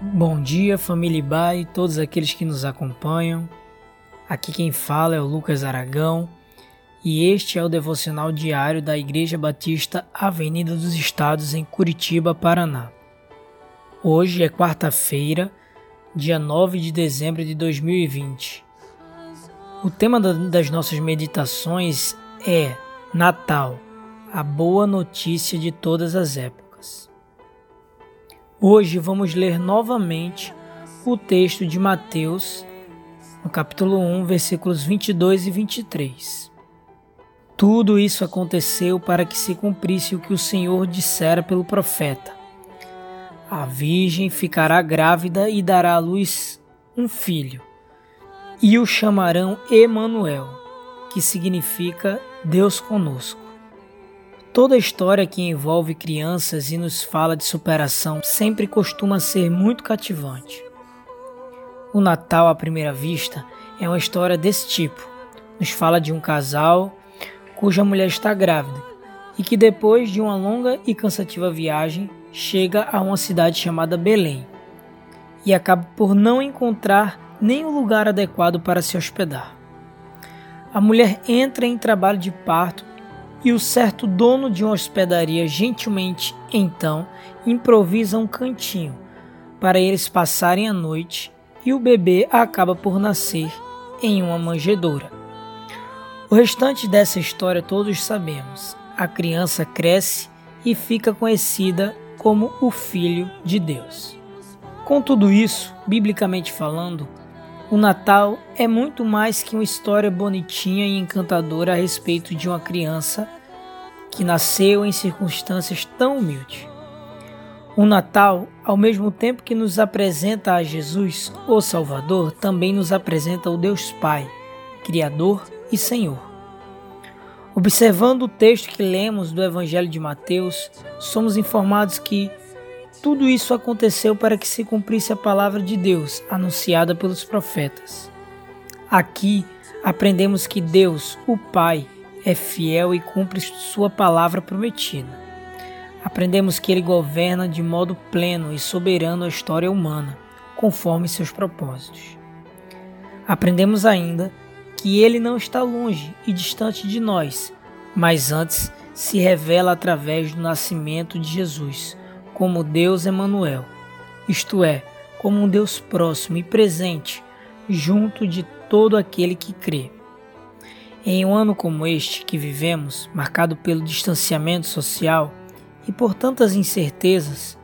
Bom dia, família Ibai e todos aqueles que nos acompanham. Aqui quem fala é o Lucas Aragão e este é o devocional diário da Igreja Batista Avenida dos Estados em Curitiba, Paraná. Hoje é quarta-feira, dia 9 de dezembro de 2020. O tema das nossas meditações é Natal, a boa notícia de todas as épocas. Hoje vamos ler novamente o texto de Mateus, no capítulo 1, versículos 22 e 23. Tudo isso aconteceu para que se cumprisse o que o Senhor dissera pelo profeta. A virgem ficará grávida e dará à luz um filho, e o chamarão Emanuel, que significa Deus conosco. Toda história que envolve crianças e nos fala de superação sempre costuma ser muito cativante. O Natal à primeira vista é uma história desse tipo. Nos fala de um casal cuja mulher está grávida e que depois de uma longa e cansativa viagem chega a uma cidade chamada Belém e acaba por não encontrar nenhum lugar adequado para se hospedar. A mulher entra em trabalho de parto e o certo dono de uma hospedaria gentilmente então improvisa um cantinho para eles passarem a noite e o bebê acaba por nascer em uma manjedoura. O restante dessa história todos sabemos. A criança cresce e fica conhecida como o Filho de Deus. Com tudo isso, biblicamente falando, o Natal é muito mais que uma história bonitinha e encantadora a respeito de uma criança que nasceu em circunstâncias tão humildes. O Natal, ao mesmo tempo que nos apresenta a Jesus, o Salvador, também nos apresenta o Deus Pai, Criador e Senhor. Observando o texto que lemos do Evangelho de Mateus, somos informados que tudo isso aconteceu para que se cumprisse a palavra de Deus anunciada pelos profetas. Aqui aprendemos que Deus, o Pai, é fiel e cumpre sua palavra prometida. Aprendemos que ele governa de modo pleno e soberano a história humana, conforme seus propósitos. Aprendemos ainda que ele não está longe e distante de nós, mas antes se revela através do nascimento de Jesus, como Deus Emanuel, isto é, como um Deus próximo e presente junto de todo aquele que crê. Em um ano como este que vivemos, marcado pelo distanciamento social e por tantas incertezas,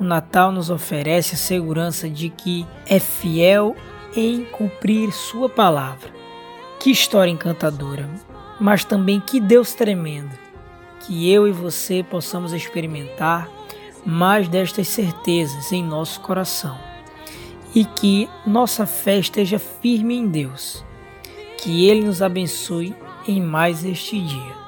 o Natal nos oferece a segurança de que é fiel em cumprir Sua palavra. Que história encantadora, mas também que Deus tremendo, que eu e você possamos experimentar mais destas certezas em nosso coração e que nossa fé esteja firme em Deus que Ele nos abençoe em mais este dia.